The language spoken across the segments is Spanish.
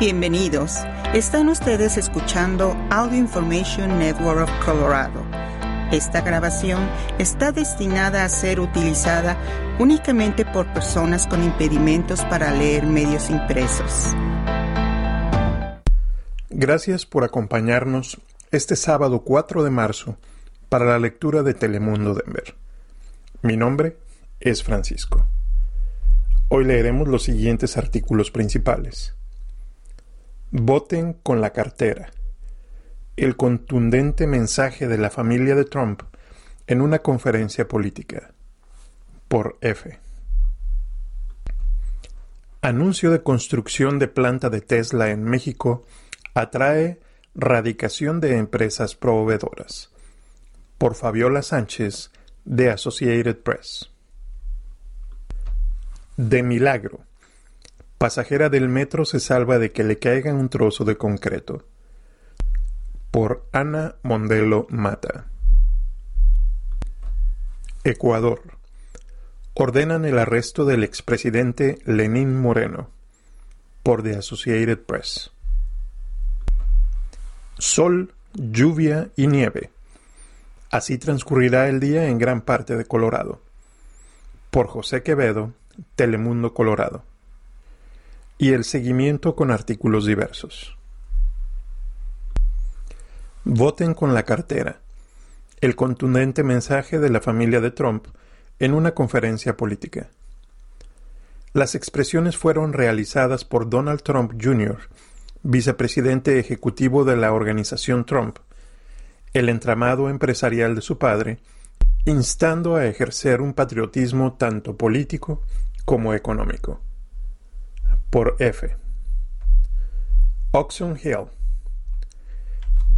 Bienvenidos. Están ustedes escuchando Audio Information Network of Colorado. Esta grabación está destinada a ser utilizada únicamente por personas con impedimentos para leer medios impresos. Gracias por acompañarnos este sábado 4 de marzo para la lectura de Telemundo Denver. Mi nombre es Francisco. Hoy leeremos los siguientes artículos principales. Voten con la cartera. El contundente mensaje de la familia de Trump en una conferencia política. Por F. Anuncio de construcción de planta de Tesla en México atrae radicación de empresas proveedoras. Por Fabiola Sánchez, de Associated Press. De milagro. Pasajera del metro se salva de que le caiga un trozo de concreto. Por Ana Mondelo Mata. Ecuador. Ordenan el arresto del expresidente Lenín Moreno. Por The Associated Press. Sol, lluvia y nieve. Así transcurrirá el día en gran parte de Colorado. Por José Quevedo, Telemundo Colorado. Y el seguimiento con artículos diversos. Voten con la cartera. El contundente mensaje de la familia de Trump en una conferencia política. Las expresiones fueron realizadas por Donald Trump Jr., vicepresidente ejecutivo de la organización Trump, el entramado empresarial de su padre, instando a ejercer un patriotismo tanto político como económico. Por F. Oxon Hill.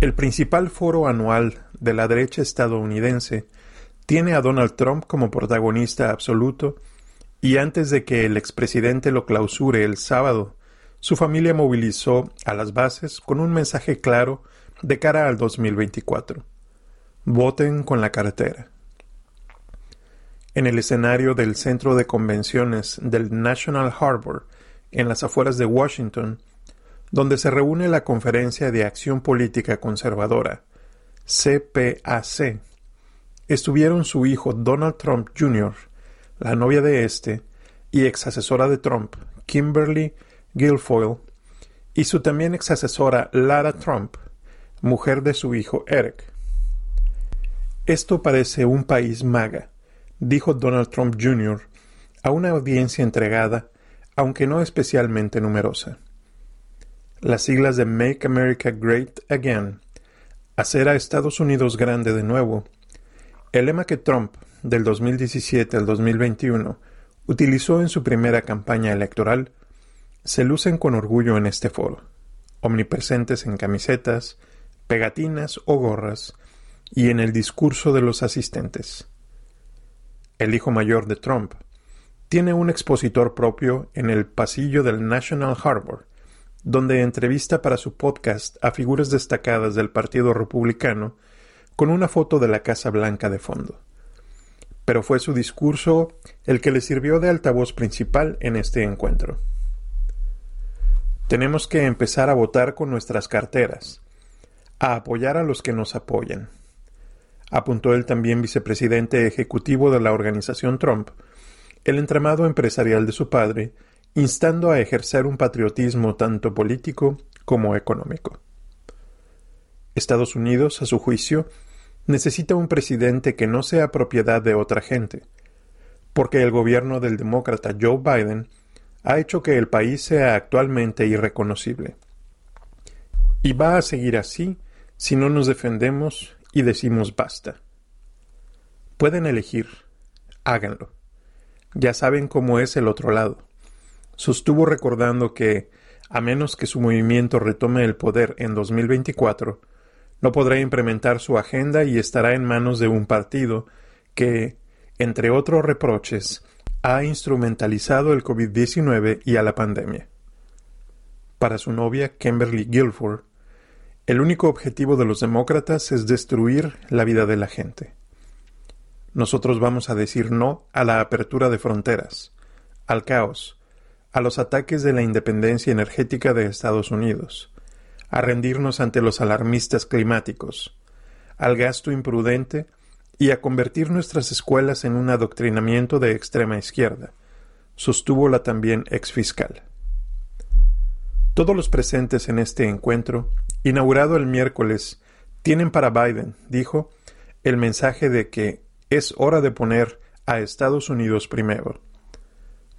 El principal foro anual de la derecha estadounidense tiene a Donald Trump como protagonista absoluto y antes de que el expresidente lo clausure el sábado, su familia movilizó a las bases con un mensaje claro de cara al 2024. Voten con la cartera. En el escenario del Centro de Convenciones del National Harbor, en las afueras de Washington, donde se reúne la Conferencia de Acción Política Conservadora, CPAC, estuvieron su hijo Donald Trump Jr., la novia de este, y ex asesora de Trump, Kimberly Guilfoyle, y su también ex asesora Lara Trump, mujer de su hijo Eric. Esto parece un país maga, dijo Donald Trump Jr. a una audiencia entregada, aunque no especialmente numerosa. Las siglas de Make America Great Again, hacer a Estados Unidos grande de nuevo, el lema que Trump, del 2017 al 2021, utilizó en su primera campaña electoral, se lucen con orgullo en este foro, omnipresentes en camisetas, pegatinas o gorras, y en el discurso de los asistentes. El hijo mayor de Trump, tiene un expositor propio en el pasillo del National Harbor, donde entrevista para su podcast a figuras destacadas del Partido Republicano con una foto de la Casa Blanca de fondo. Pero fue su discurso el que le sirvió de altavoz principal en este encuentro. Tenemos que empezar a votar con nuestras carteras, a apoyar a los que nos apoyan apuntó el también vicepresidente ejecutivo de la organización Trump, el entramado empresarial de su padre, instando a ejercer un patriotismo tanto político como económico. Estados Unidos, a su juicio, necesita un presidente que no sea propiedad de otra gente, porque el gobierno del demócrata Joe Biden ha hecho que el país sea actualmente irreconocible. Y va a seguir así si no nos defendemos y decimos basta. Pueden elegir, háganlo. Ya saben cómo es el otro lado. Sostuvo recordando que, a menos que su movimiento retome el poder en 2024, no podrá implementar su agenda y estará en manos de un partido que, entre otros reproches, ha instrumentalizado el COVID-19 y a la pandemia. Para su novia, Kimberly Guilford, el único objetivo de los demócratas es destruir la vida de la gente. Nosotros vamos a decir no a la apertura de fronteras, al caos, a los ataques de la independencia energética de Estados Unidos, a rendirnos ante los alarmistas climáticos, al gasto imprudente y a convertir nuestras escuelas en un adoctrinamiento de extrema izquierda, sostuvo la también exfiscal. Todos los presentes en este encuentro, inaugurado el miércoles, tienen para Biden, dijo, el mensaje de que es hora de poner a Estados Unidos primero.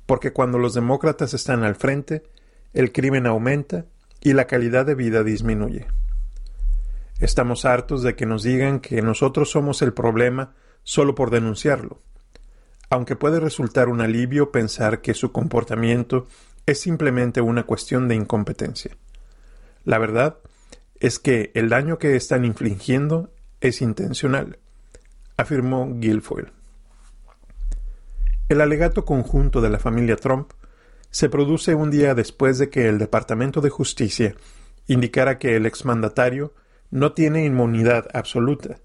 Porque cuando los demócratas están al frente, el crimen aumenta y la calidad de vida disminuye. Estamos hartos de que nos digan que nosotros somos el problema solo por denunciarlo, aunque puede resultar un alivio pensar que su comportamiento es simplemente una cuestión de incompetencia. La verdad es que el daño que están infligiendo es intencional, afirmó Guilfoyle. El alegato conjunto de la familia Trump se produce un día después de que el Departamento de Justicia indicara que el exmandatario no tiene inmunidad absoluta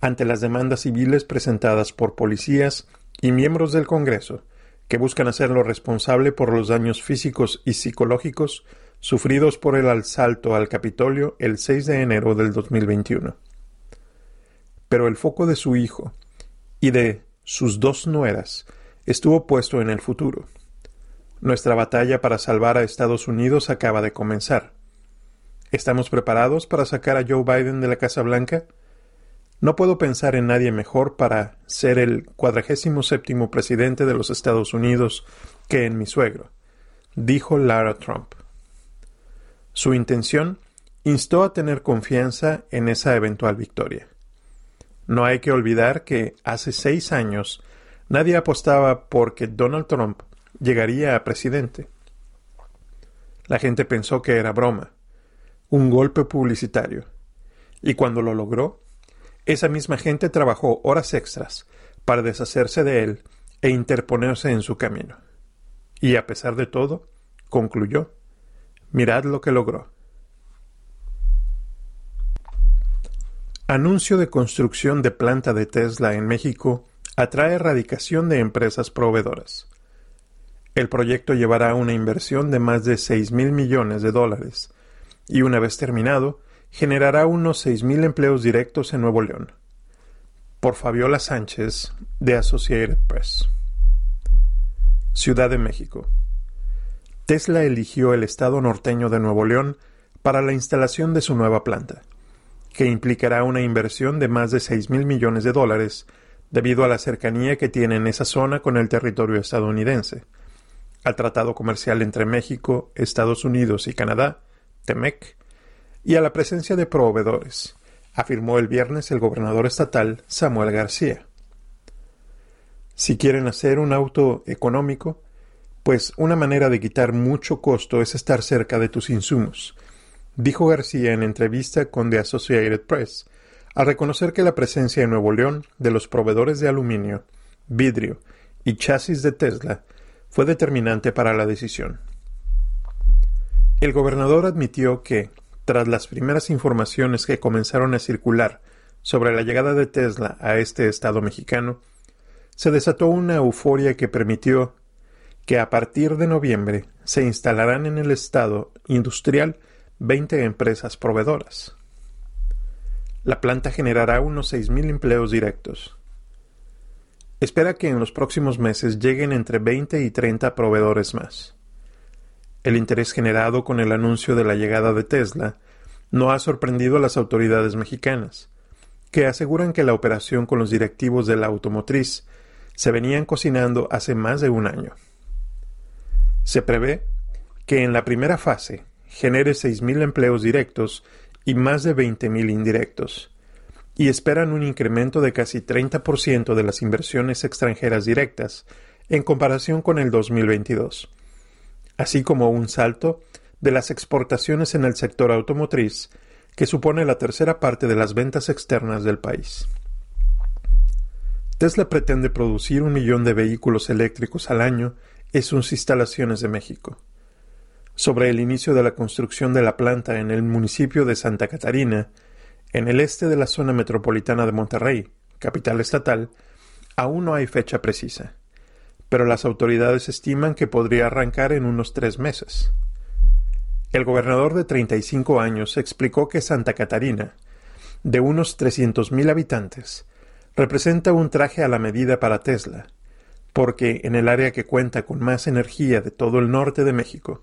ante las demandas civiles presentadas por policías y miembros del Congreso que buscan hacerlo responsable por los daños físicos y psicológicos sufridos por el asalto al Capitolio el 6 de enero del 2021. Pero el foco de su hijo y de sus dos nueras estuvo puesto en el futuro. Nuestra batalla para salvar a Estados Unidos acaba de comenzar. ¿Estamos preparados para sacar a Joe Biden de la Casa Blanca? No puedo pensar en nadie mejor para ser el cuadragésimo séptimo presidente de los Estados Unidos que en mi suegro, dijo Lara Trump. Su intención instó a tener confianza en esa eventual victoria. No hay que olvidar que hace seis años nadie apostaba por que Donald Trump llegaría a presidente. La gente pensó que era broma, un golpe publicitario, y cuando lo logró, esa misma gente trabajó horas extras para deshacerse de él e interponerse en su camino. Y a pesar de todo, concluyó, mirad lo que logró. Anuncio de construcción de planta de Tesla en México atrae erradicación de empresas proveedoras. El proyecto llevará una inversión de más de seis mil millones de dólares y una vez terminado, generará unos 6.000 empleos directos en Nuevo León. Por Fabiola Sánchez, de Associated Press. Ciudad de México. Tesla eligió el estado norteño de Nuevo León para la instalación de su nueva planta, que implicará una inversión de más de 6.000 millones de dólares debido a la cercanía que tiene en esa zona con el territorio estadounidense, al Tratado Comercial entre México, Estados Unidos y Canadá, TEMEC, y a la presencia de proveedores, afirmó el viernes el gobernador estatal Samuel García. Si quieren hacer un auto económico, pues una manera de quitar mucho costo es estar cerca de tus insumos, dijo García en entrevista con The Associated Press, al reconocer que la presencia en Nuevo León de los proveedores de aluminio, vidrio y chasis de Tesla fue determinante para la decisión. El gobernador admitió que, tras las primeras informaciones que comenzaron a circular sobre la llegada de Tesla a este estado mexicano, se desató una euforia que permitió que a partir de noviembre se instalarán en el estado industrial 20 empresas proveedoras. La planta generará unos 6.000 empleos directos. Espera que en los próximos meses lleguen entre 20 y 30 proveedores más. El interés generado con el anuncio de la llegada de Tesla no ha sorprendido a las autoridades mexicanas, que aseguran que la operación con los directivos de la automotriz se venían cocinando hace más de un año. Se prevé que en la primera fase genere 6.000 empleos directos y más de 20.000 indirectos, y esperan un incremento de casi 30% de las inversiones extranjeras directas en comparación con el 2022 así como un salto de las exportaciones en el sector automotriz, que supone la tercera parte de las ventas externas del país. Tesla pretende producir un millón de vehículos eléctricos al año en sus instalaciones de México. Sobre el inicio de la construcción de la planta en el municipio de Santa Catarina, en el este de la zona metropolitana de Monterrey, capital estatal, aún no hay fecha precisa pero las autoridades estiman que podría arrancar en unos tres meses. El gobernador de 35 años explicó que Santa Catarina, de unos 300.000 habitantes, representa un traje a la medida para Tesla, porque en el área que cuenta con más energía de todo el norte de México.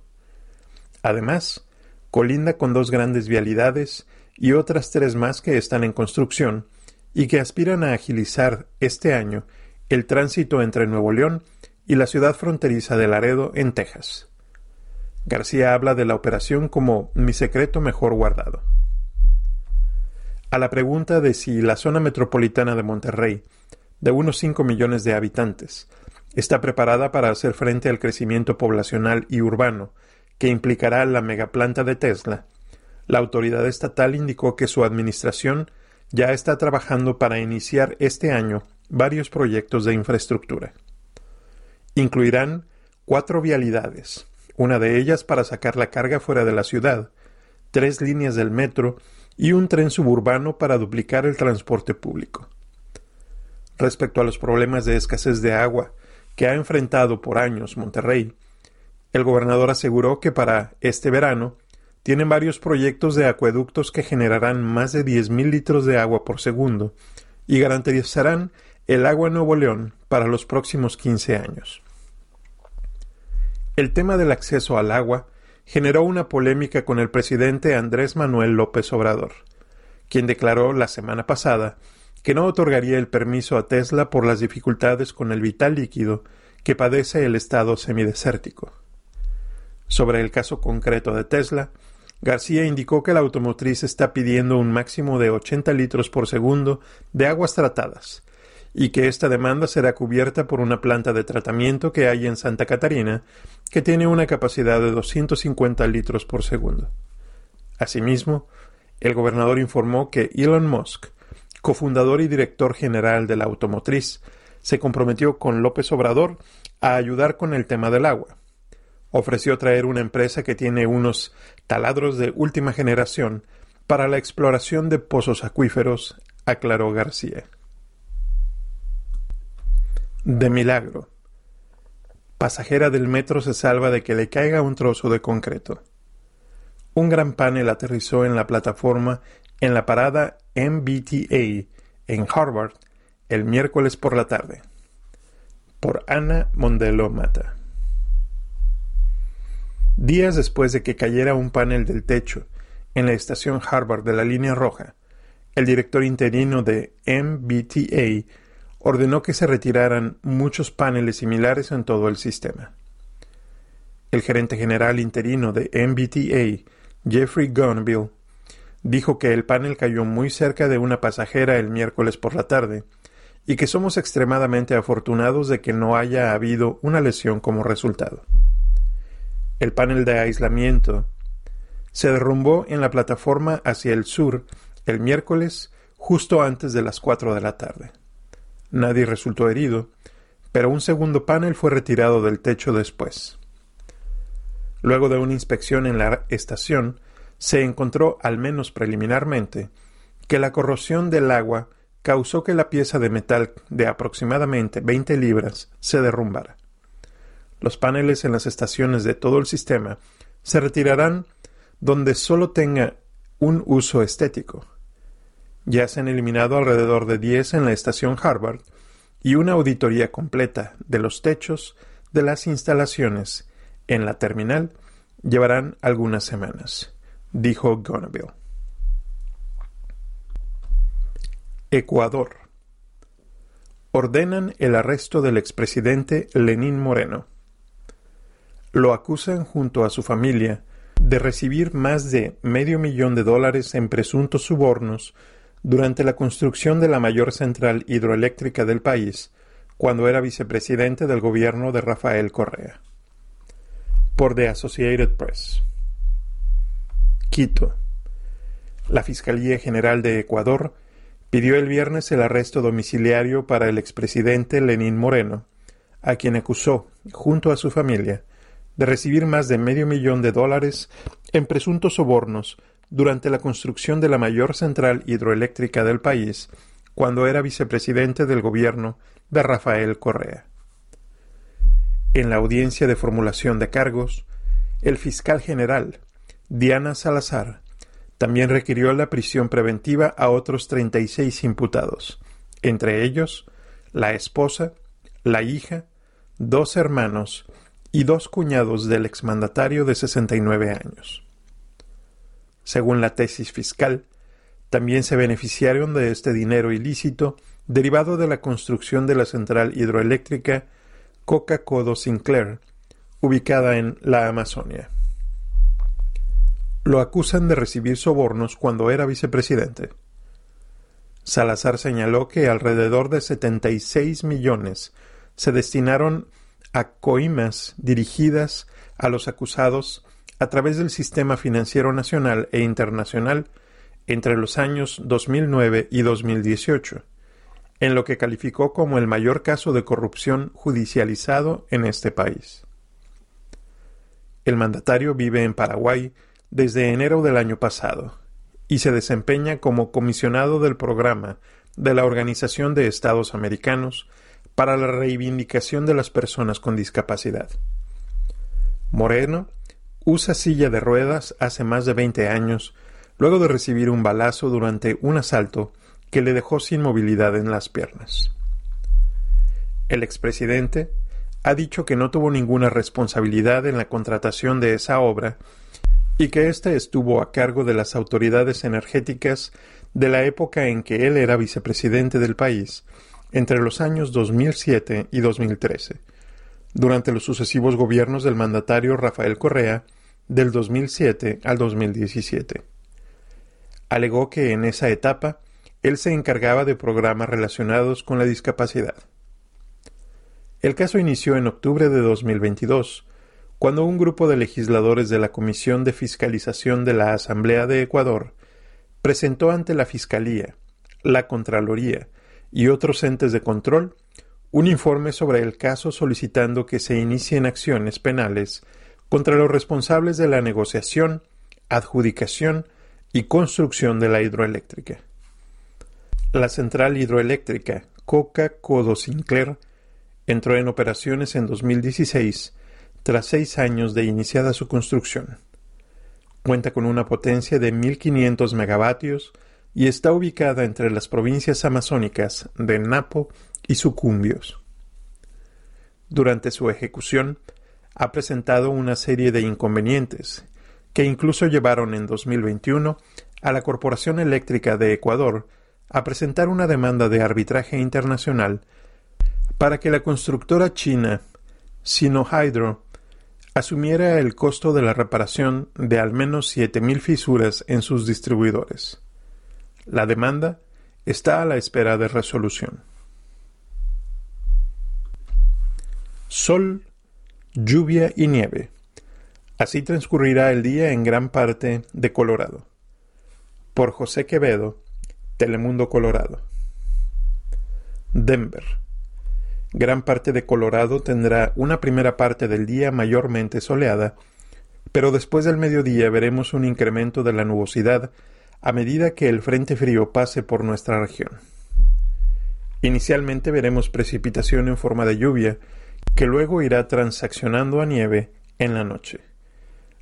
Además, colinda con dos grandes vialidades y otras tres más que están en construcción y que aspiran a agilizar este año el tránsito entre Nuevo León y la ciudad fronteriza de Laredo, en Texas. García habla de la operación como mi secreto mejor guardado. A la pregunta de si la zona metropolitana de Monterrey, de unos 5 millones de habitantes, está preparada para hacer frente al crecimiento poblacional y urbano que implicará la megaplanta de Tesla, la autoridad estatal indicó que su administración ya está trabajando para iniciar este año varios proyectos de infraestructura. Incluirán cuatro vialidades, una de ellas para sacar la carga fuera de la ciudad, tres líneas del metro y un tren suburbano para duplicar el transporte público. Respecto a los problemas de escasez de agua que ha enfrentado por años Monterrey, el gobernador aseguró que para este verano tienen varios proyectos de acueductos que generarán más de 10.000 litros de agua por segundo y garantizarán el agua en Nuevo León para los próximos 15 años. El tema del acceso al agua generó una polémica con el presidente Andrés Manuel López Obrador, quien declaró la semana pasada que no otorgaría el permiso a Tesla por las dificultades con el vital líquido que padece el estado semidesértico. Sobre el caso concreto de Tesla, García indicó que la automotriz está pidiendo un máximo de 80 litros por segundo de aguas tratadas, y que esta demanda será cubierta por una planta de tratamiento que hay en Santa Catarina, que tiene una capacidad de 250 litros por segundo. Asimismo, el gobernador informó que Elon Musk, cofundador y director general de la automotriz, se comprometió con López Obrador a ayudar con el tema del agua. Ofreció traer una empresa que tiene unos taladros de última generación para la exploración de pozos acuíferos, aclaró García. De milagro. Pasajera del metro se salva de que le caiga un trozo de concreto. Un gran panel aterrizó en la plataforma en la parada MBTA en Harvard el miércoles por la tarde. Por Ana Mondelo Mata. Días después de que cayera un panel del techo en la estación Harvard de la línea roja, el director interino de MBTA ordenó que se retiraran muchos paneles similares en todo el sistema. El gerente general interino de MBTA, Jeffrey Gunville, dijo que el panel cayó muy cerca de una pasajera el miércoles por la tarde y que somos extremadamente afortunados de que no haya habido una lesión como resultado. El panel de aislamiento se derrumbó en la plataforma hacia el sur el miércoles justo antes de las cuatro de la tarde. Nadie resultó herido, pero un segundo panel fue retirado del techo después. Luego de una inspección en la estación, se encontró, al menos preliminarmente, que la corrosión del agua causó que la pieza de metal de aproximadamente 20 libras se derrumbara. Los paneles en las estaciones de todo el sistema se retirarán donde solo tenga un uso estético, ya se han eliminado alrededor de 10 en la estación Harvard y una auditoría completa de los techos de las instalaciones en la terminal llevarán algunas semanas, dijo Gonaville. Ecuador. Ordenan el arresto del expresidente Lenín Moreno. Lo acusan junto a su familia de recibir más de medio millón de dólares en presuntos subornos durante la construcción de la mayor central hidroeléctrica del país, cuando era vicepresidente del gobierno de Rafael Correa. Por The Associated Press. Quito. La Fiscalía General de Ecuador pidió el viernes el arresto domiciliario para el expresidente Lenín Moreno, a quien acusó, junto a su familia, de recibir más de medio millón de dólares en presuntos sobornos durante la construcción de la mayor central hidroeléctrica del país cuando era vicepresidente del gobierno de Rafael Correa. En la audiencia de formulación de cargos, el fiscal general, Diana Salazar, también requirió la prisión preventiva a otros 36 imputados, entre ellos la esposa, la hija, dos hermanos y dos cuñados del exmandatario de 69 años. Según la tesis fiscal, también se beneficiaron de este dinero ilícito derivado de la construcción de la central hidroeléctrica Coca-Codo Sinclair, ubicada en la Amazonia. Lo acusan de recibir sobornos cuando era vicepresidente. Salazar señaló que alrededor de 76 millones se destinaron a coimas dirigidas a los acusados a través del sistema financiero nacional e internacional entre los años 2009 y 2018, en lo que calificó como el mayor caso de corrupción judicializado en este país. El mandatario vive en Paraguay desde enero del año pasado y se desempeña como comisionado del programa de la Organización de Estados Americanos para la reivindicación de las personas con discapacidad. Moreno usa silla de ruedas hace más de 20 años luego de recibir un balazo durante un asalto que le dejó sin movilidad en las piernas. El expresidente ha dicho que no tuvo ninguna responsabilidad en la contratación de esa obra y que éste estuvo a cargo de las autoridades energéticas de la época en que él era vicepresidente del país, entre los años 2007 y 2013, durante los sucesivos gobiernos del mandatario Rafael Correa del 2007 al 2017. Alegó que en esa etapa él se encargaba de programas relacionados con la discapacidad. El caso inició en octubre de 2022, cuando un grupo de legisladores de la Comisión de Fiscalización de la Asamblea de Ecuador presentó ante la Fiscalía, la Contraloría y otros entes de control un informe sobre el caso solicitando que se inicien acciones penales contra los responsables de la negociación, adjudicación y construcción de la hidroeléctrica. La central hidroeléctrica Coca-Codo Sinclair entró en operaciones en 2016 tras seis años de iniciada su construcción. Cuenta con una potencia de 1.500 megavatios y está ubicada entre las provincias amazónicas de Napo y Sucumbios. Durante su ejecución, ha presentado una serie de inconvenientes que incluso llevaron en 2021 a la Corporación Eléctrica de Ecuador a presentar una demanda de arbitraje internacional para que la constructora china Sinohydro asumiera el costo de la reparación de al menos 7.000 fisuras en sus distribuidores. La demanda está a la espera de resolución. Sol, lluvia y nieve. Así transcurrirá el día en gran parte de Colorado. Por José Quevedo, Telemundo Colorado. Denver. Gran parte de Colorado tendrá una primera parte del día mayormente soleada, pero después del mediodía veremos un incremento de la nubosidad a medida que el frente frío pase por nuestra región. Inicialmente veremos precipitación en forma de lluvia, que luego irá transaccionando a nieve en la noche.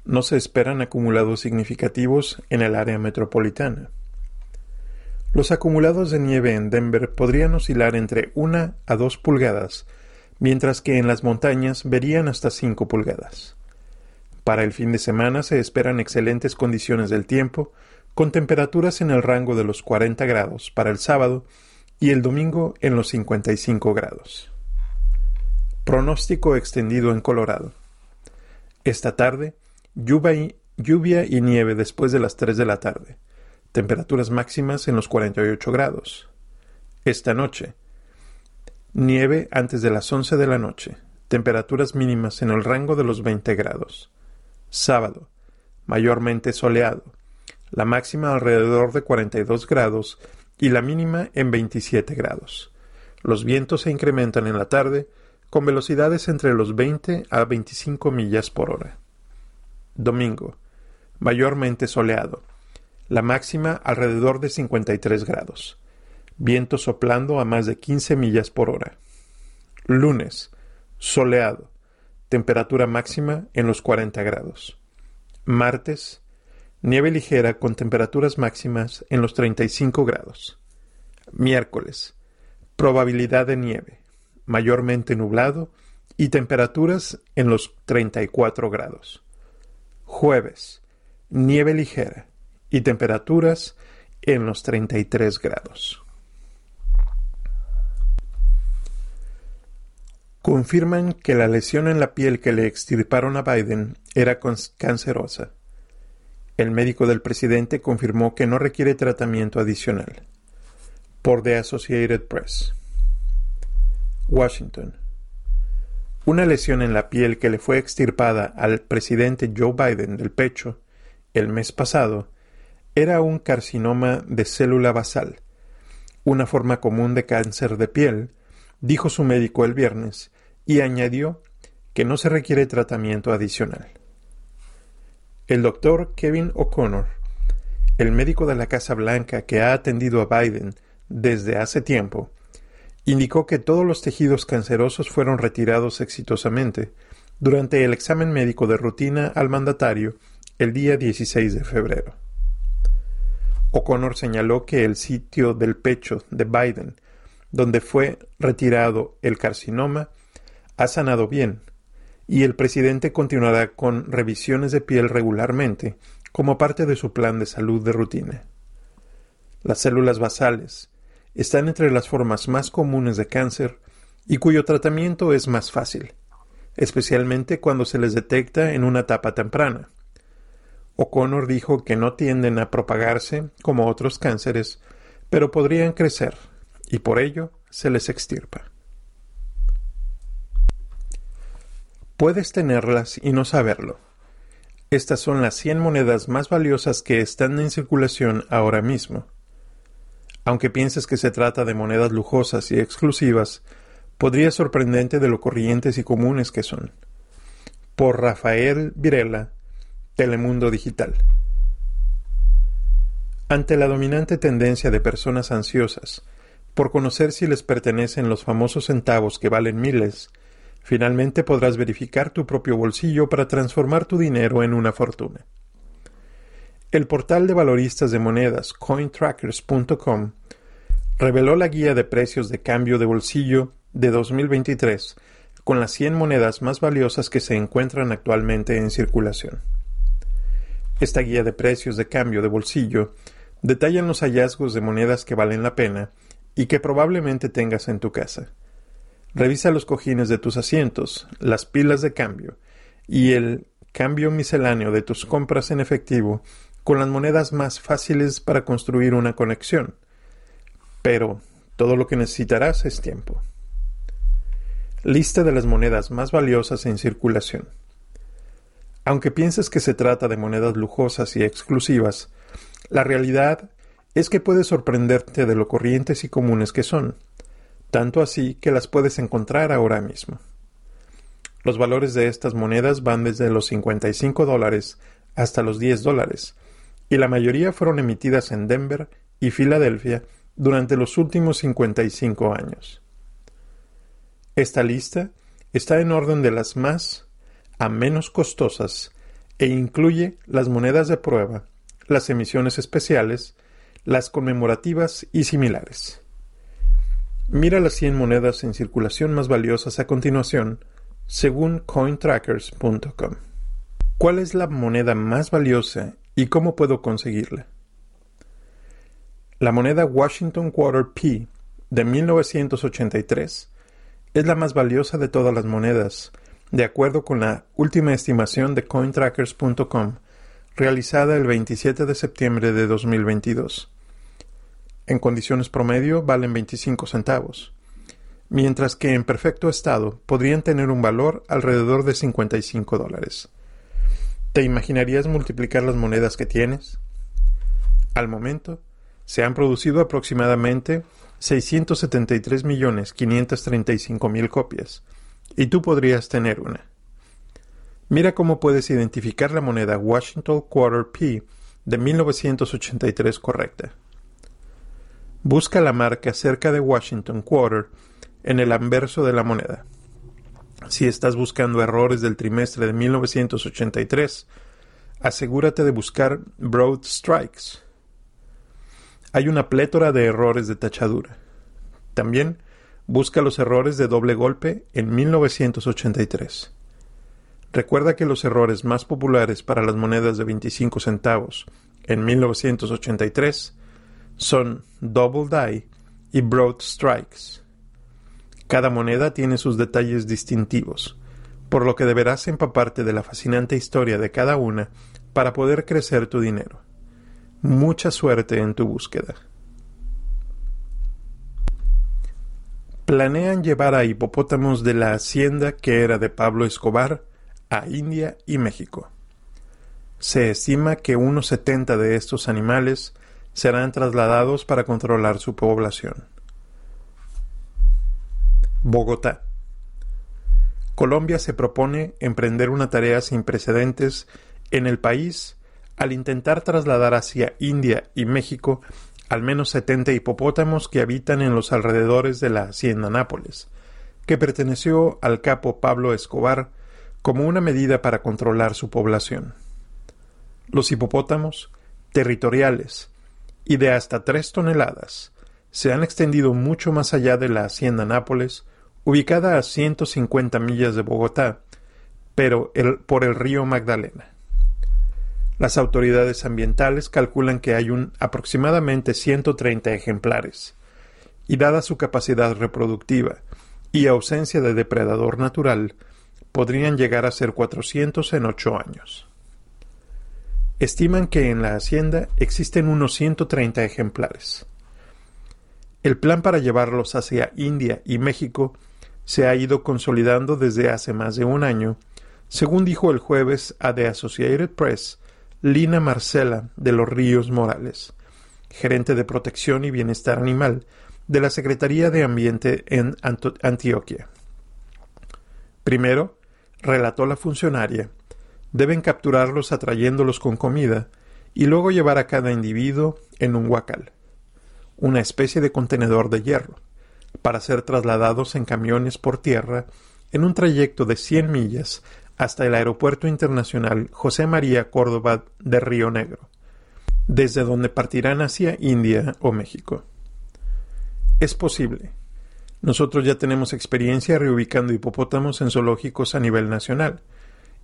No se esperan acumulados significativos en el área metropolitana. Los acumulados de nieve en Denver podrían oscilar entre una a dos pulgadas, mientras que en las montañas verían hasta cinco pulgadas. Para el fin de semana se esperan excelentes condiciones del tiempo, con temperaturas en el rango de los 40 grados para el sábado y el domingo en los 55 grados. Pronóstico extendido en Colorado. Esta tarde, lluvia y, nieve después de las 3 de la tarde temperaturas máximas en los 48 grados. Esta noche, nieve antes de las 11 de la noche, temperaturas mínimas en el rango de los 20 grados. Sábado, mayormente soleado, la máxima alrededor de 42 grados y la mínima en 27 grados. Los vientos se incrementan en la tarde con velocidades entre los 20 a 25 millas por hora. Domingo, mayormente soleado, la máxima alrededor de 53 grados, viento soplando a más de 15 millas por hora. Lunes, soleado, temperatura máxima en los 40 grados. Martes, nieve ligera con temperaturas máximas en los 35 grados. Miércoles, probabilidad de nieve, mayormente nublado y temperaturas en los 34 grados. Jueves, nieve ligera y temperaturas en los 33 grados. confirman que la lesión en la piel que le extirparon a Biden era cancerosa. El médico del presidente confirmó que no requiere tratamiento adicional. Por The Associated Press. Washington. Una lesión en la piel que le fue extirpada al presidente Joe Biden del pecho el mes pasado era un carcinoma de célula basal, una forma común de cáncer de piel, dijo su médico el viernes, y añadió que no se requiere tratamiento adicional. El doctor Kevin O'Connor, el médico de la Casa Blanca que ha atendido a Biden desde hace tiempo, indicó que todos los tejidos cancerosos fueron retirados exitosamente durante el examen médico de rutina al mandatario el día 16 de febrero. O'Connor señaló que el sitio del pecho de Biden, donde fue retirado el carcinoma, ha sanado bien, y el presidente continuará con revisiones de piel regularmente como parte de su plan de salud de rutina. Las células basales están entre las formas más comunes de cáncer y cuyo tratamiento es más fácil, especialmente cuando se les detecta en una etapa temprana. O'Connor dijo que no tienden a propagarse como otros cánceres, pero podrían crecer, y por ello se les extirpa. Puedes tenerlas y no saberlo. Estas son las 100 monedas más valiosas que están en circulación ahora mismo. Aunque pienses que se trata de monedas lujosas y exclusivas, podría sorprendente de lo corrientes y comunes que son. Por Rafael Virela, Telemundo Digital. Ante la dominante tendencia de personas ansiosas por conocer si les pertenecen los famosos centavos que valen miles, Finalmente podrás verificar tu propio bolsillo para transformar tu dinero en una fortuna. El portal de valoristas de monedas cointrackers.com reveló la guía de precios de cambio de bolsillo de 2023 con las 100 monedas más valiosas que se encuentran actualmente en circulación. Esta guía de precios de cambio de bolsillo detalla los hallazgos de monedas que valen la pena y que probablemente tengas en tu casa. Revisa los cojines de tus asientos, las pilas de cambio y el cambio misceláneo de tus compras en efectivo con las monedas más fáciles para construir una conexión. Pero todo lo que necesitarás es tiempo. Lista de las monedas más valiosas en circulación. Aunque pienses que se trata de monedas lujosas y exclusivas, la realidad es que puede sorprenderte de lo corrientes y comunes que son tanto así que las puedes encontrar ahora mismo. Los valores de estas monedas van desde los 55 dólares hasta los 10 dólares, y la mayoría fueron emitidas en Denver y Filadelfia durante los últimos 55 años. Esta lista está en orden de las más a menos costosas e incluye las monedas de prueba, las emisiones especiales, las conmemorativas y similares. Mira las 100 monedas en circulación más valiosas a continuación, según cointrackers.com. ¿Cuál es la moneda más valiosa y cómo puedo conseguirla? La moneda Washington Quarter P de 1983 es la más valiosa de todas las monedas, de acuerdo con la última estimación de cointrackers.com realizada el 27 de septiembre de 2022 en condiciones promedio valen 25 centavos, mientras que en perfecto estado podrían tener un valor alrededor de 55 dólares. ¿Te imaginarías multiplicar las monedas que tienes? Al momento, se han producido aproximadamente 673.535.000 copias, y tú podrías tener una. Mira cómo puedes identificar la moneda Washington Quarter P de 1983 correcta. Busca la marca cerca de Washington Quarter en el anverso de la moneda. Si estás buscando errores del trimestre de 1983, asegúrate de buscar Broad Strikes. Hay una plétora de errores de tachadura. También busca los errores de doble golpe en 1983. Recuerda que los errores más populares para las monedas de 25 centavos en 1983 son Double Die y Broad Strikes. Cada moneda tiene sus detalles distintivos, por lo que deberás empaparte de la fascinante historia de cada una para poder crecer tu dinero. Mucha suerte en tu búsqueda. Planean llevar a hipopótamos de la hacienda que era de Pablo Escobar a India y México. Se estima que unos 70 de estos animales serán trasladados para controlar su población. Bogotá. Colombia se propone emprender una tarea sin precedentes en el país al intentar trasladar hacia India y México al menos 70 hipopótamos que habitan en los alrededores de la hacienda Nápoles, que perteneció al capo Pablo Escobar como una medida para controlar su población. Los hipopótamos, territoriales y de hasta tres toneladas, se han extendido mucho más allá de la hacienda Nápoles ubicada a 150 millas de Bogotá, pero por el río Magdalena. Las autoridades ambientales calculan que hay un aproximadamente 130 ejemplares, y dada su capacidad reproductiva y ausencia de depredador natural, podrían llegar a ser 400 en ocho años. Estiman que en la hacienda existen unos 130 ejemplares. El plan para llevarlos hacia India y México se ha ido consolidando desde hace más de un año, según dijo el jueves a The Associated Press Lina Marcela de los Ríos Morales, gerente de protección y bienestar animal de la Secretaría de Ambiente en Antioquia. Primero, relató la funcionaria, deben capturarlos atrayéndolos con comida y luego llevar a cada individuo en un huacal, una especie de contenedor de hierro para ser trasladados en camiones por tierra en un trayecto de 100 millas hasta el Aeropuerto Internacional José María Córdoba de Río Negro, desde donde partirán hacia India o México. Es posible. Nosotros ya tenemos experiencia reubicando hipopótamos en zoológicos a nivel nacional,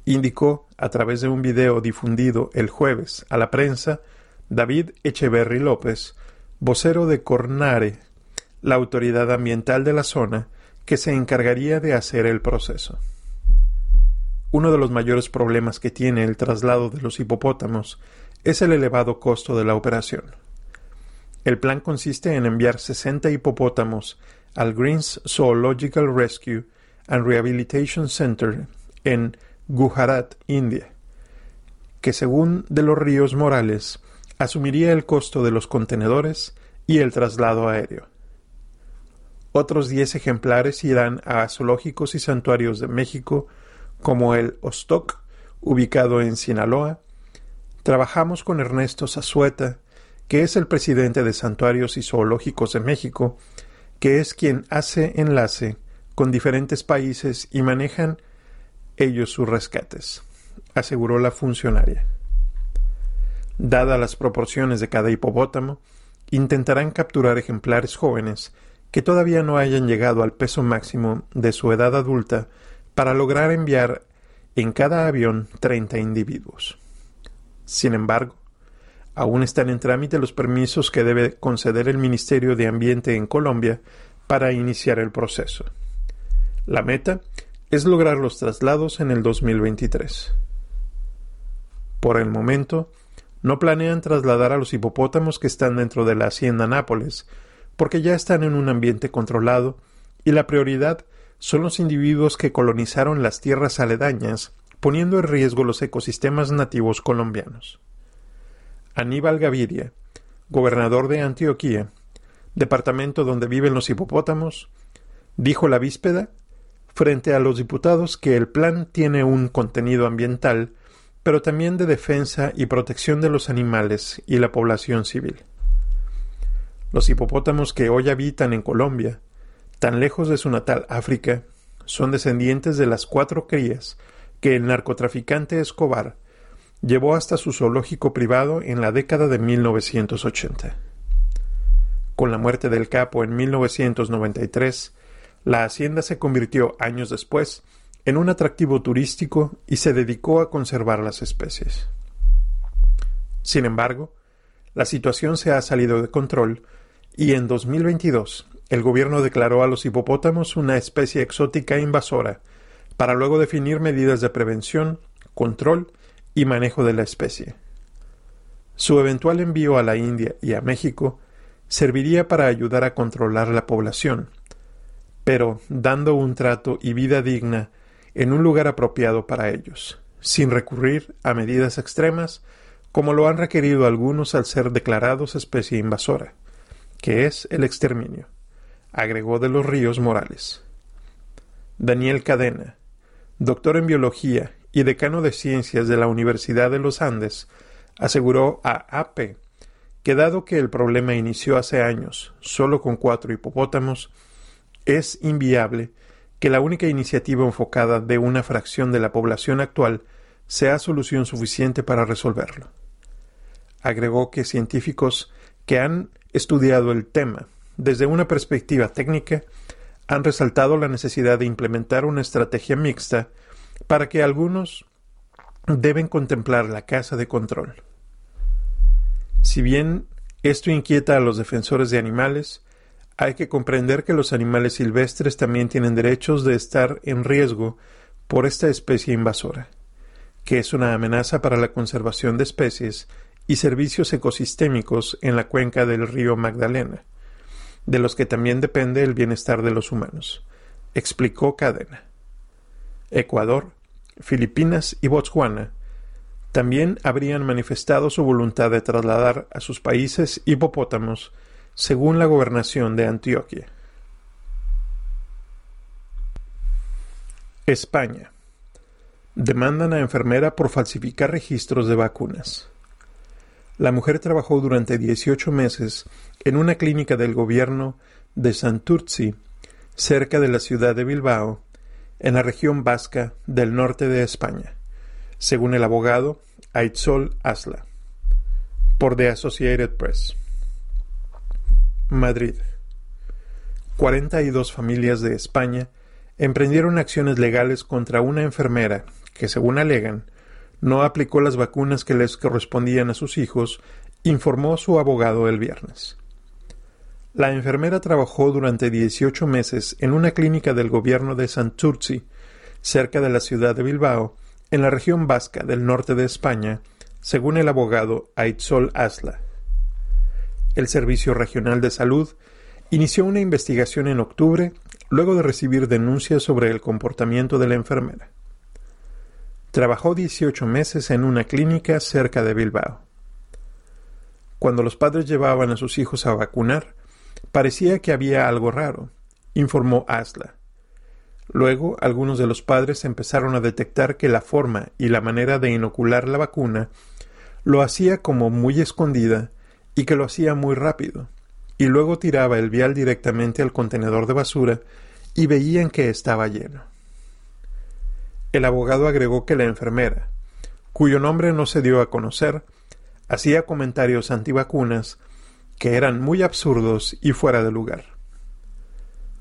indicó a través de un video difundido el jueves a la prensa David Echeverry López, vocero de Cornare, la autoridad ambiental de la zona que se encargaría de hacer el proceso. Uno de los mayores problemas que tiene el traslado de los hipopótamos es el elevado costo de la operación. El plan consiste en enviar 60 hipopótamos al Greens Zoological Rescue and Rehabilitation Center en Gujarat, India, que según de los ríos Morales asumiría el costo de los contenedores y el traslado aéreo. Otros diez ejemplares irán a zoológicos y santuarios de México, como el Ostoc, ubicado en Sinaloa. Trabajamos con Ernesto Zazueta, que es el presidente de Santuarios y Zoológicos de México, que es quien hace enlace con diferentes países y manejan ellos sus rescates, aseguró la funcionaria. Dadas las proporciones de cada hipopótamo, intentarán capturar ejemplares jóvenes que todavía no hayan llegado al peso máximo de su edad adulta para lograr enviar en cada avión 30 individuos. Sin embargo, aún están en trámite los permisos que debe conceder el Ministerio de Ambiente en Colombia para iniciar el proceso. La meta es lograr los traslados en el 2023. Por el momento, no planean trasladar a los hipopótamos que están dentro de la hacienda Nápoles, porque ya están en un ambiente controlado y la prioridad son los individuos que colonizaron las tierras aledañas, poniendo en riesgo los ecosistemas nativos colombianos. Aníbal Gaviria, gobernador de Antioquía, departamento donde viven los hipopótamos, dijo la víspera frente a los diputados que el plan tiene un contenido ambiental, pero también de defensa y protección de los animales y la población civil. Los hipopótamos que hoy habitan en Colombia, tan lejos de su natal África, son descendientes de las cuatro crías que el narcotraficante Escobar llevó hasta su zoológico privado en la década de 1980. Con la muerte del capo en 1993, la hacienda se convirtió años después en un atractivo turístico y se dedicó a conservar las especies. Sin embargo, la situación se ha salido de control y en 2022 el gobierno declaró a los hipopótamos una especie exótica invasora para luego definir medidas de prevención, control y manejo de la especie. Su eventual envío a la India y a México serviría para ayudar a controlar la población, pero dando un trato y vida digna en un lugar apropiado para ellos, sin recurrir a medidas extremas como lo han requerido algunos al ser declarados especie invasora, que es el exterminio, agregó de los Ríos Morales. Daniel Cadena, doctor en biología y decano de ciencias de la Universidad de los Andes, aseguró a AP que dado que el problema inició hace años solo con cuatro hipopótamos, es inviable que la única iniciativa enfocada de una fracción de la población actual sea solución suficiente para resolverlo. Agregó que científicos que han estudiado el tema desde una perspectiva técnica han resaltado la necesidad de implementar una estrategia mixta para que algunos deben contemplar la casa de control. Si bien esto inquieta a los defensores de animales, hay que comprender que los animales silvestres también tienen derechos de estar en riesgo por esta especie invasora, que es una amenaza para la conservación de especies y servicios ecosistémicos en la cuenca del río Magdalena, de los que también depende el bienestar de los humanos, explicó Cadena. Ecuador, Filipinas y Botswana también habrían manifestado su voluntad de trasladar a sus países hipopótamos según la gobernación de Antioquia. España. Demandan a enfermera por falsificar registros de vacunas. La mujer trabajó durante 18 meses en una clínica del gobierno de Santurci, cerca de la ciudad de Bilbao, en la región vasca del norte de España, según el abogado Aitzol Asla, por The Associated Press. Madrid. 42 familias de España emprendieron acciones legales contra una enfermera que, según alegan, no aplicó las vacunas que les correspondían a sus hijos, informó su abogado el viernes. La enfermera trabajó durante 18 meses en una clínica del gobierno de Santurci, cerca de la ciudad de Bilbao, en la región vasca del norte de España, según el abogado Aitzol Asla el Servicio Regional de Salud inició una investigación en octubre luego de recibir denuncias sobre el comportamiento de la enfermera. Trabajó 18 meses en una clínica cerca de Bilbao. Cuando los padres llevaban a sus hijos a vacunar, parecía que había algo raro, informó Asla. Luego, algunos de los padres empezaron a detectar que la forma y la manera de inocular la vacuna lo hacía como muy escondida y que lo hacía muy rápido, y luego tiraba el vial directamente al contenedor de basura y veían que estaba lleno. El abogado agregó que la enfermera, cuyo nombre no se dio a conocer, hacía comentarios antivacunas que eran muy absurdos y fuera de lugar.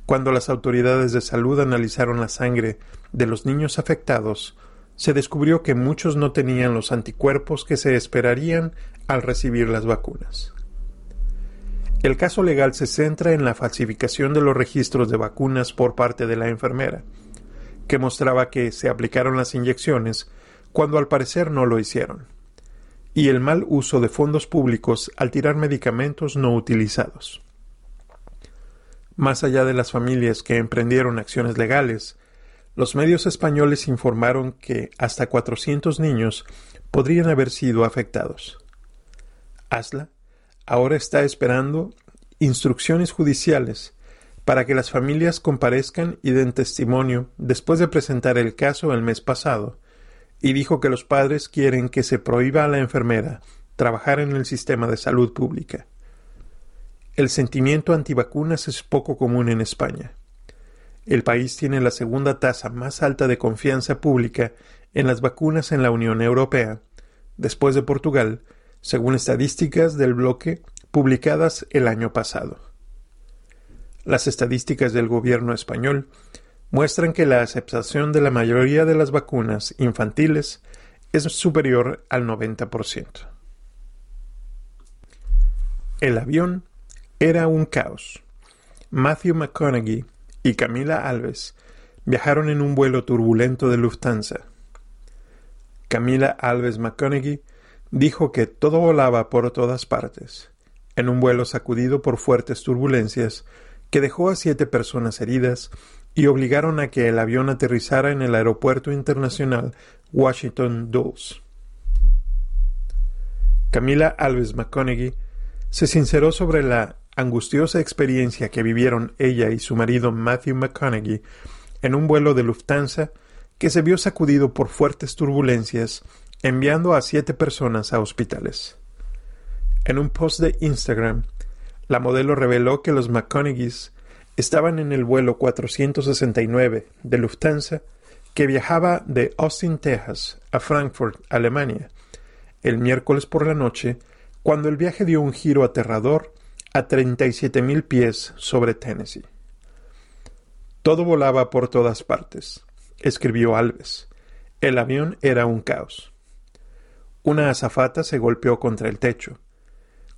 Cuando las autoridades de salud analizaron la sangre de los niños afectados, se descubrió que muchos no tenían los anticuerpos que se esperarían al recibir las vacunas. El caso legal se centra en la falsificación de los registros de vacunas por parte de la enfermera, que mostraba que se aplicaron las inyecciones cuando al parecer no lo hicieron, y el mal uso de fondos públicos al tirar medicamentos no utilizados. Más allá de las familias que emprendieron acciones legales, los medios españoles informaron que hasta 400 niños podrían haber sido afectados. Asla ahora está esperando instrucciones judiciales para que las familias comparezcan y den testimonio después de presentar el caso el mes pasado, y dijo que los padres quieren que se prohíba a la enfermera trabajar en el sistema de salud pública. El sentimiento antivacunas es poco común en España. El país tiene la segunda tasa más alta de confianza pública en las vacunas en la Unión Europea, después de Portugal, según estadísticas del bloque publicadas el año pasado. Las estadísticas del gobierno español muestran que la aceptación de la mayoría de las vacunas infantiles es superior al 90%. El avión era un caos. Matthew McConaughey y Camila Alves viajaron en un vuelo turbulento de Lufthansa. Camila Alves McConaughey dijo que todo volaba por todas partes, en un vuelo sacudido por fuertes turbulencias que dejó a siete personas heridas y obligaron a que el avión aterrizara en el aeropuerto internacional Washington Dulles. Camila Alves McConaughey se sinceró sobre la angustiosa experiencia que vivieron ella y su marido Matthew McConaughey en un vuelo de Lufthansa que se vio sacudido por fuertes turbulencias, enviando a siete personas a hospitales. En un post de Instagram, la modelo reveló que los McConaugheys estaban en el vuelo 469 de Lufthansa que viajaba de Austin, Texas, a Frankfurt, Alemania, el miércoles por la noche, cuando el viaje dio un giro aterrador a 37.000 pies sobre Tennessee. Todo volaba por todas partes, escribió Alves. El avión era un caos. Una azafata se golpeó contra el techo.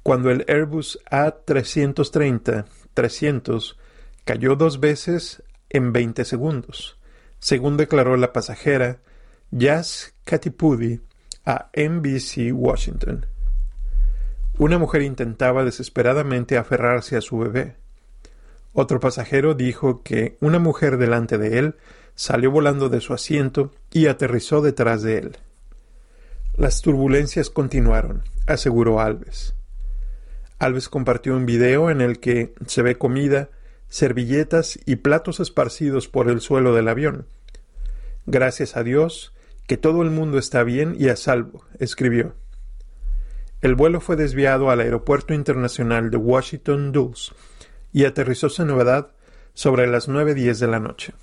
Cuando el Airbus A330-300 cayó dos veces en 20 segundos, según declaró la pasajera Jazz Katipudi a NBC Washington. Una mujer intentaba desesperadamente aferrarse a su bebé. Otro pasajero dijo que una mujer delante de él salió volando de su asiento y aterrizó detrás de él. Las turbulencias continuaron, aseguró Alves. Alves compartió un video en el que se ve comida, servilletas y platos esparcidos por el suelo del avión. Gracias a Dios que todo el mundo está bien y a salvo, escribió. El vuelo fue desviado al Aeropuerto Internacional de Washington Dulles y aterrizó sin novedad sobre las nueve diez de la noche.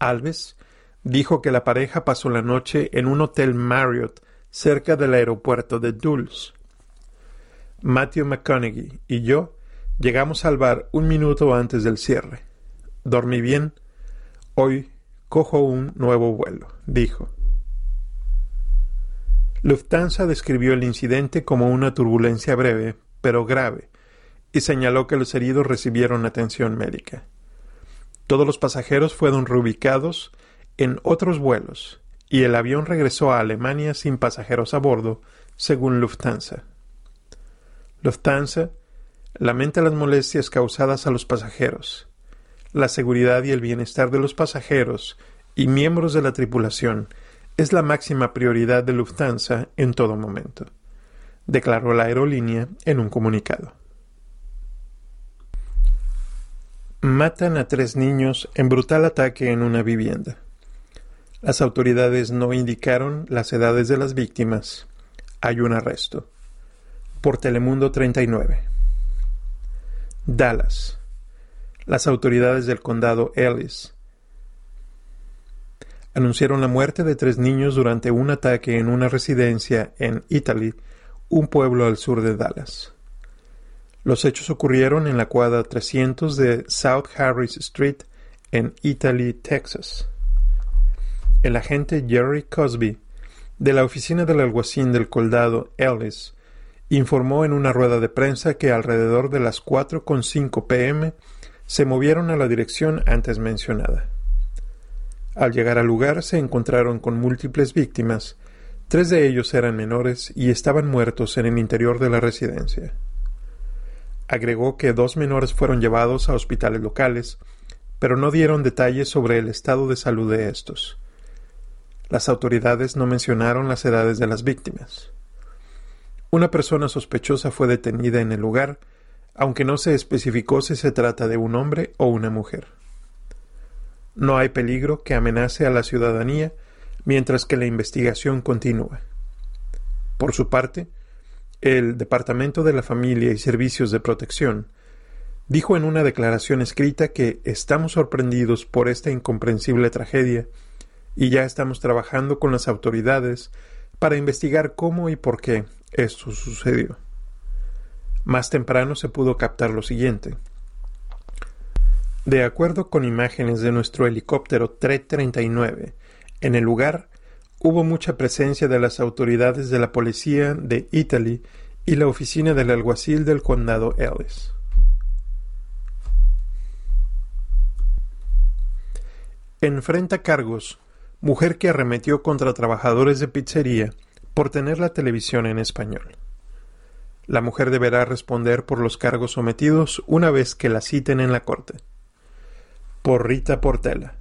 Alves dijo que la pareja pasó la noche en un hotel Marriott cerca del aeropuerto de Dulles. Matthew McConaughey y yo llegamos al bar un minuto antes del cierre. Dormí bien. Hoy cojo un nuevo vuelo, dijo. Lufthansa describió el incidente como una turbulencia breve, pero grave, y señaló que los heridos recibieron atención médica. Todos los pasajeros fueron reubicados en otros vuelos, y el avión regresó a Alemania sin pasajeros a bordo, según Lufthansa. Lufthansa lamenta las molestias causadas a los pasajeros. La seguridad y el bienestar de los pasajeros y miembros de la tripulación es la máxima prioridad de Lufthansa en todo momento, declaró la aerolínea en un comunicado. Matan a tres niños en brutal ataque en una vivienda. Las autoridades no indicaron las edades de las víctimas. Hay un arresto. Por Telemundo 39. Dallas. Las autoridades del condado Ellis anunciaron la muerte de tres niños durante un ataque en una residencia en Italy, un pueblo al sur de Dallas. Los hechos ocurrieron en la cuadra 300 de South Harris Street en Italy, Texas. El agente Jerry Cosby, de la oficina del alguacil del condado Ellis, informó en una rueda de prensa que alrededor de las 4.5 pm se movieron a la dirección antes mencionada. Al llegar al lugar se encontraron con múltiples víctimas. Tres de ellos eran menores y estaban muertos en el interior de la residencia. Agregó que dos menores fueron llevados a hospitales locales, pero no dieron detalles sobre el estado de salud de estos. Las autoridades no mencionaron las edades de las víctimas. Una persona sospechosa fue detenida en el lugar, aunque no se especificó si se trata de un hombre o una mujer. No hay peligro que amenace a la ciudadanía mientras que la investigación continúa. Por su parte, el Departamento de la Familia y Servicios de Protección dijo en una declaración escrita que estamos sorprendidos por esta incomprensible tragedia y ya estamos trabajando con las autoridades para investigar cómo y por qué esto sucedió. Más temprano se pudo captar lo siguiente. De acuerdo con imágenes de nuestro helicóptero TRE-39, en el lugar hubo mucha presencia de las autoridades de la policía de Italy y la oficina del alguacil del condado Ellis. Enfrenta cargos mujer que arremetió contra trabajadores de pizzería por tener la televisión en español. La mujer deberá responder por los cargos sometidos una vez que la citen en la corte. Por Rita Portela.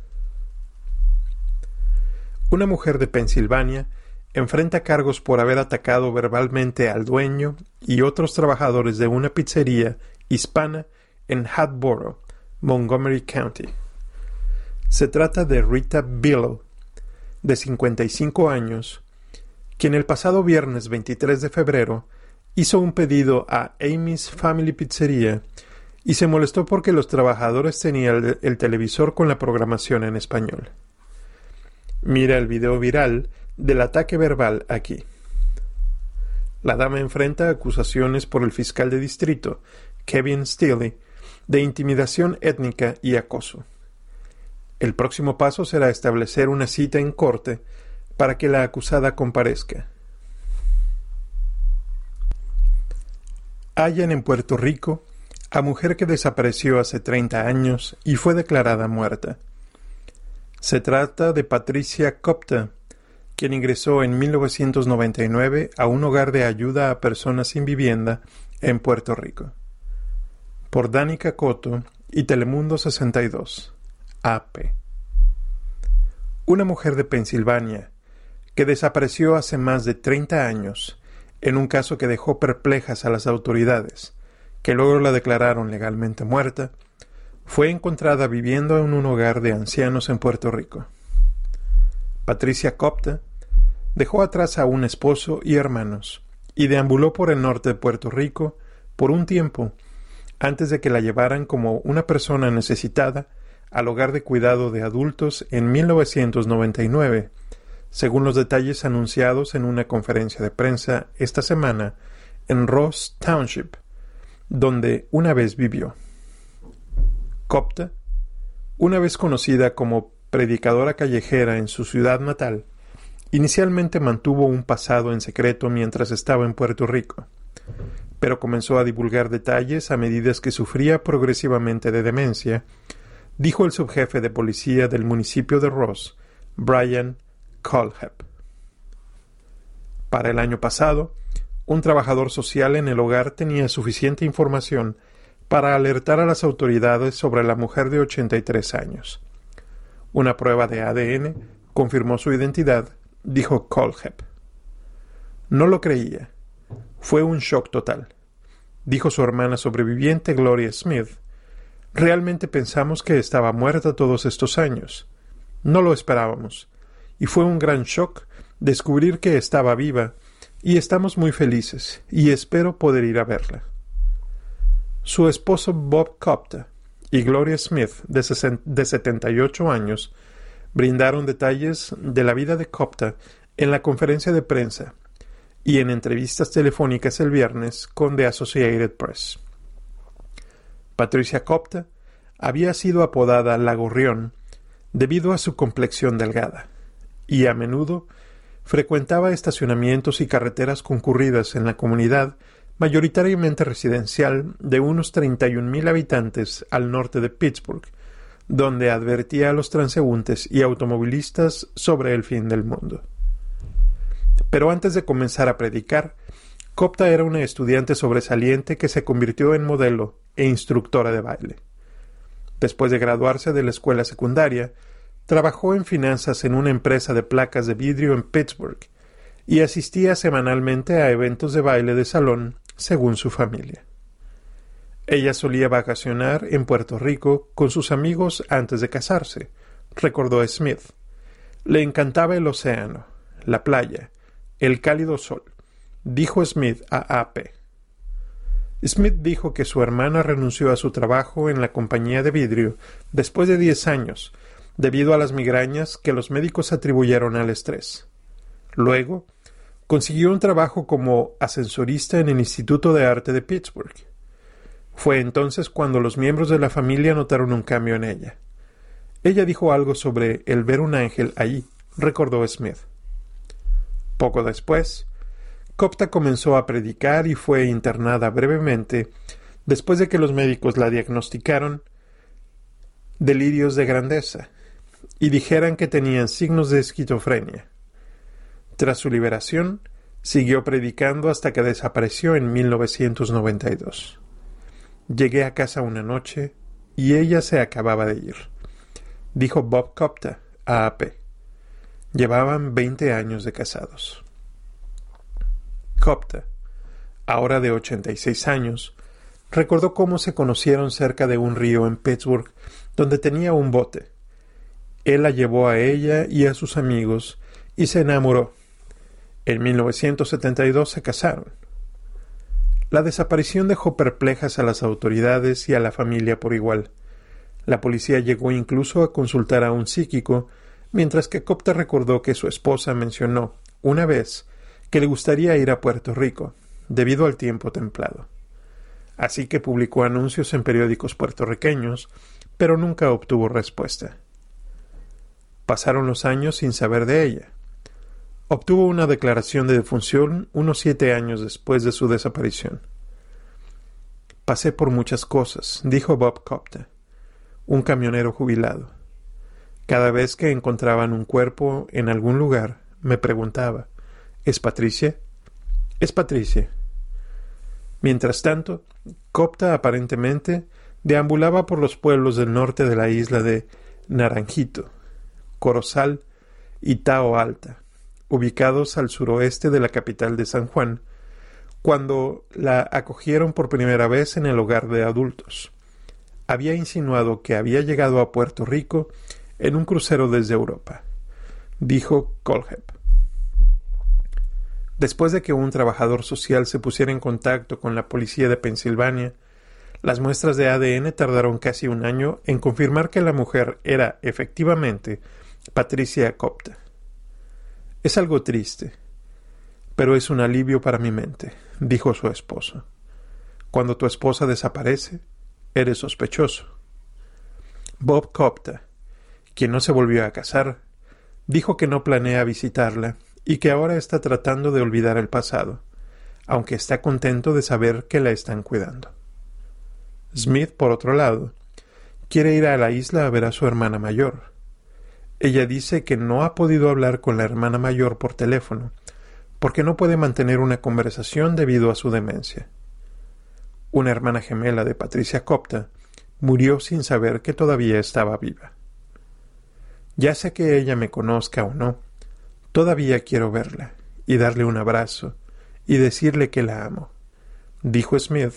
Una mujer de Pensilvania enfrenta cargos por haber atacado verbalmente al dueño y otros trabajadores de una pizzería hispana en Hatboro, Montgomery County. Se trata de Rita Billow, de 55 años, quien el pasado viernes 23 de febrero hizo un pedido a Amy's Family Pizzeria y se molestó porque los trabajadores tenían el, televisor con la programación en español. Mira el video viral del ataque verbal aquí. La dama enfrenta acusaciones por el fiscal de distrito, Kevin Steele, de intimidación étnica y acoso. El próximo paso será establecer una cita en corte para que la acusada comparezca. Hallan en Puerto Rico a mujer que desapareció hace 30 años y fue declarada muerta. Se trata de Patricia Copta, quien ingresó en 1999 a un hogar de ayuda a personas sin vivienda en Puerto Rico. Por Danica Coto y Telemundo 62. AP. Una mujer de Pensilvania que desapareció hace más de 30 años en un caso que dejó perplejas a las autoridades, que luego la declararon legalmente muerta, fue encontrada viviendo en un hogar de ancianos en Puerto Rico. Patricia Copta dejó atrás a un esposo y hermanos y deambuló por el norte de Puerto Rico por un tiempo antes de que la llevaran como una persona necesitada al hogar de cuidado de adultos en 1999, según los detalles anunciados en una conferencia de prensa esta semana en Ross Township, donde una vez vivió. Copta, una vez conocida como predicadora callejera en su ciudad natal, inicialmente mantuvo un pasado en secreto mientras estaba en Puerto Rico, pero comenzó a divulgar detalles a medida que sufría progresivamente de demencia dijo el subjefe de policía del municipio de Ross, Brian Colhep. Para el año pasado, un trabajador social en el hogar tenía suficiente información para alertar a las autoridades sobre la mujer de 83 años. Una prueba de ADN confirmó su identidad, dijo Colhep. No lo creía. Fue un shock total, dijo su hermana sobreviviente Gloria Smith, Realmente pensamos que estaba muerta todos estos años. No lo esperábamos, y fue un gran shock descubrir que estaba viva, y estamos muy felices, y espero poder ir a verla. Su esposo Bob Copta y Gloria Smith, de, de 78 años, brindaron detalles de la vida de Copta en la conferencia de prensa y en entrevistas telefónicas el viernes con The Associated Press. Patricia Copta había sido apodada La Gorrión debido a su complexión delgada, y a menudo frecuentaba estacionamientos y carreteras concurridas en la comunidad mayoritariamente residencial de unos 31.000 habitantes al norte de Pittsburgh, donde advertía a los transeúntes y automovilistas sobre el fin del mundo. Pero antes de comenzar a predicar, Copta era una estudiante sobresaliente que se convirtió en modelo e instructora de baile. Después de graduarse de la escuela secundaria, trabajó en finanzas en una empresa de placas de vidrio en Pittsburgh y asistía semanalmente a eventos de baile de salón según su familia. Ella solía vacacionar en Puerto Rico con sus amigos antes de casarse, recordó Smith. Le encantaba el océano, la playa, el cálido sol dijo Smith a AP. Smith dijo que su hermana renunció a su trabajo en la compañía de vidrio después de diez años, debido a las migrañas que los médicos atribuyeron al estrés. Luego, consiguió un trabajo como ascensorista en el Instituto de Arte de Pittsburgh. Fue entonces cuando los miembros de la familia notaron un cambio en ella. Ella dijo algo sobre el ver un ángel ahí, recordó Smith. Poco después, Copta comenzó a predicar y fue internada brevemente después de que los médicos la diagnosticaron delirios de grandeza y dijeran que tenían signos de esquizofrenia. Tras su liberación, siguió predicando hasta que desapareció en 1992. Llegué a casa una noche y ella se acababa de ir, dijo Bob Copta a AP. Llevaban veinte años de casados. Copta, ahora de 86 años, recordó cómo se conocieron cerca de un río en Pittsburgh, donde tenía un bote. Él la llevó a ella y a sus amigos y se enamoró. En 1972 se casaron. La desaparición dejó perplejas a las autoridades y a la familia por igual. La policía llegó incluso a consultar a un psíquico, mientras que Copta recordó que su esposa mencionó, una vez, que le gustaría ir a Puerto Rico, debido al tiempo templado. Así que publicó anuncios en periódicos puertorriqueños, pero nunca obtuvo respuesta. Pasaron los años sin saber de ella. Obtuvo una declaración de defunción unos siete años después de su desaparición. Pasé por muchas cosas, dijo Bob Copta, un camionero jubilado. Cada vez que encontraban un cuerpo en algún lugar, me preguntaba ¿Es Patricia? Es Patricia. Mientras tanto, Copta aparentemente deambulaba por los pueblos del norte de la isla de Naranjito, Corozal y Tao Alta, ubicados al suroeste de la capital de San Juan, cuando la acogieron por primera vez en el hogar de adultos. Había insinuado que había llegado a Puerto Rico en un crucero desde Europa, dijo Colhep. Después de que un trabajador social se pusiera en contacto con la policía de Pensilvania, las muestras de ADN tardaron casi un año en confirmar que la mujer era efectivamente Patricia Copta. Es algo triste, pero es un alivio para mi mente, dijo su esposo. Cuando tu esposa desaparece, eres sospechoso. Bob Copta, quien no se volvió a casar, dijo que no planea visitarla y que ahora está tratando de olvidar el pasado, aunque está contento de saber que la están cuidando. Smith, por otro lado, quiere ir a la isla a ver a su hermana mayor. Ella dice que no ha podido hablar con la hermana mayor por teléfono, porque no puede mantener una conversación debido a su demencia. Una hermana gemela de Patricia Copta murió sin saber que todavía estaba viva. Ya sea que ella me conozca o no, Todavía quiero verla y darle un abrazo y decirle que la amo. Dijo Smith.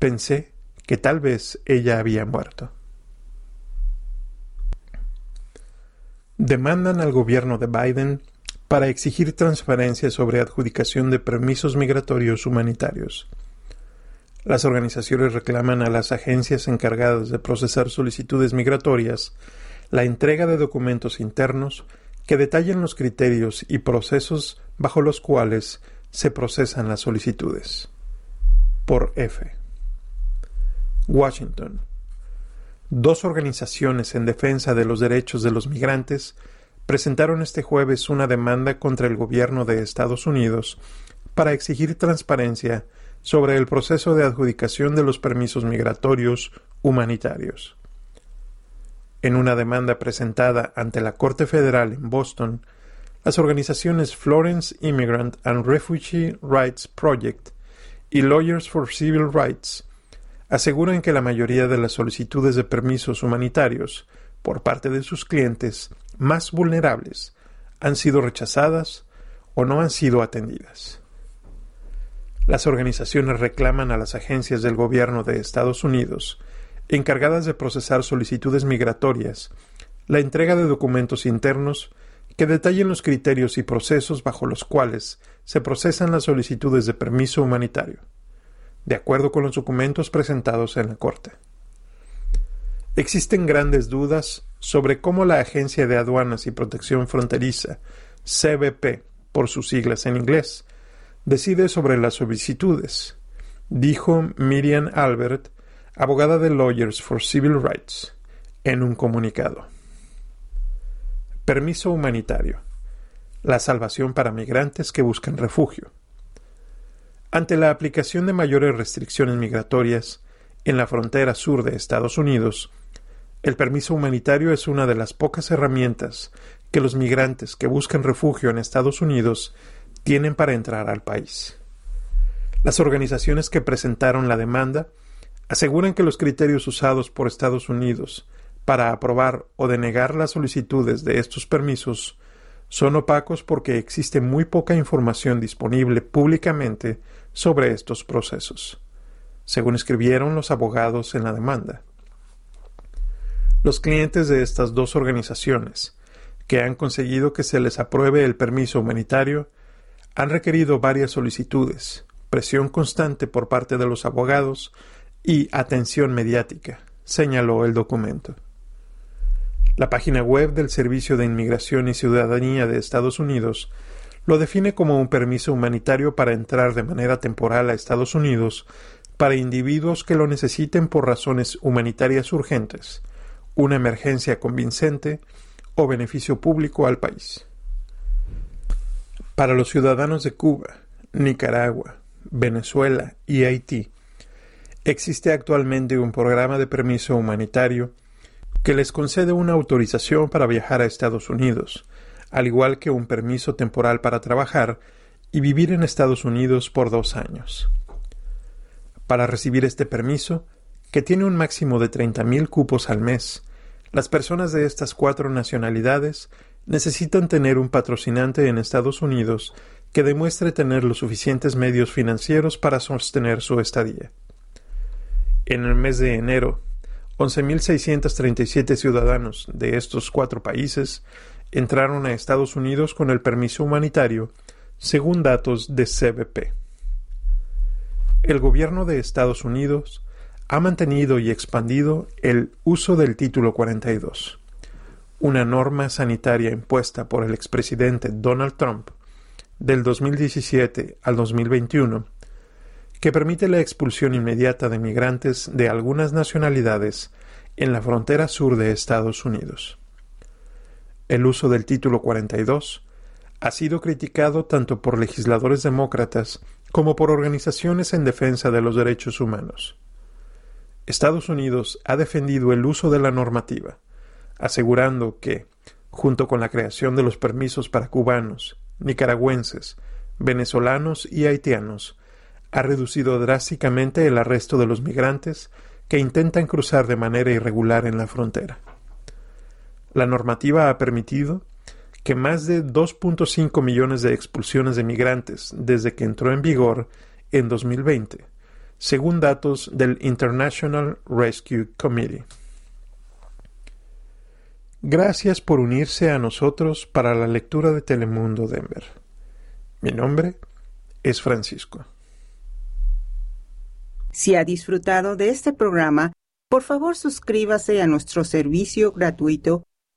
Pensé que tal vez ella había muerto. Demandan al gobierno de Biden para exigir transparencia sobre adjudicación de permisos migratorios humanitarios. Las organizaciones reclaman a las agencias encargadas de procesar solicitudes migratorias la entrega de documentos internos que detallen los criterios y procesos bajo los cuales se procesan las solicitudes. Por F. Washington. Dos organizaciones en defensa de los derechos de los migrantes presentaron este jueves una demanda contra el gobierno de Estados Unidos para exigir transparencia sobre el proceso de adjudicación de los permisos migratorios humanitarios. En una demanda presentada ante la Corte Federal en Boston, las organizaciones Florence Immigrant and Refugee Rights Project y Lawyers for Civil Rights aseguran que la mayoría de las solicitudes de permisos humanitarios por parte de sus clientes más vulnerables han sido rechazadas o no han sido atendidas. Las organizaciones reclaman a las agencias del gobierno de Estados Unidos encargadas de procesar solicitudes migratorias, la entrega de documentos internos que detallen los criterios y procesos bajo los cuales se procesan las solicitudes de permiso humanitario. De acuerdo con los documentos presentados en la Corte. Existen grandes dudas sobre cómo la Agencia de Aduanas y Protección Fronteriza, CBP, por sus siglas en inglés, decide sobre las solicitudes, dijo Miriam Albert, abogada de Lawyers for Civil Rights, en un comunicado. Permiso humanitario. La salvación para migrantes que buscan refugio. Ante la aplicación de mayores restricciones migratorias en la frontera sur de Estados Unidos, el permiso humanitario es una de las pocas herramientas que los migrantes que buscan refugio en Estados Unidos tienen para entrar al país. Las organizaciones que presentaron la demanda aseguran que los criterios usados por Estados Unidos para aprobar o denegar las solicitudes de estos permisos son opacos porque existe muy poca información disponible públicamente sobre estos procesos, según escribieron los abogados en la demanda. Los clientes de estas dos organizaciones, que han conseguido que se les apruebe el permiso humanitario, han requerido varias solicitudes, presión constante por parte de los abogados y atención mediática, señaló el documento. La página web del Servicio de Inmigración y Ciudadanía de Estados Unidos lo define como un permiso humanitario para entrar de manera temporal a Estados Unidos para individuos que lo necesiten por razones humanitarias urgentes, una emergencia convincente o beneficio público al país. Para los ciudadanos de Cuba, Nicaragua, Venezuela y Haití, existe actualmente un programa de permiso humanitario que les concede una autorización para viajar a Estados Unidos, al igual que un permiso temporal para trabajar y vivir en Estados Unidos por dos años. Para recibir este permiso, que tiene un máximo de 30.000 cupos al mes, las personas de estas cuatro nacionalidades necesitan tener un patrocinante en Estados Unidos que demuestre tener los suficientes medios financieros para sostener su estadía. En el mes de enero, 11.637 ciudadanos de estos cuatro países entraron a Estados Unidos con el permiso humanitario, según datos de CBP. El gobierno de Estados Unidos ha mantenido y expandido el uso del Título 42, una norma sanitaria impuesta por el expresidente Donald Trump del 2017 al 2021 que permite la expulsión inmediata de migrantes de algunas nacionalidades en la frontera sur de Estados Unidos. El uso del título 42 ha sido criticado tanto por legisladores demócratas como por organizaciones en defensa de los derechos humanos. Estados Unidos ha defendido el uso de la normativa, asegurando que, junto con la creación de los permisos para cubanos, nicaragüenses, venezolanos y haitianos, ha reducido drásticamente el arresto de los migrantes que intentan cruzar de manera irregular en la frontera. La normativa ha permitido que más de 2.5 millones de expulsiones de migrantes desde que entró en vigor en 2020, según datos del International Rescue Committee. Gracias por unirse a nosotros para la lectura de Telemundo Denver. Mi nombre es Francisco. Si ha disfrutado de este programa, por favor suscríbase a nuestro servicio gratuito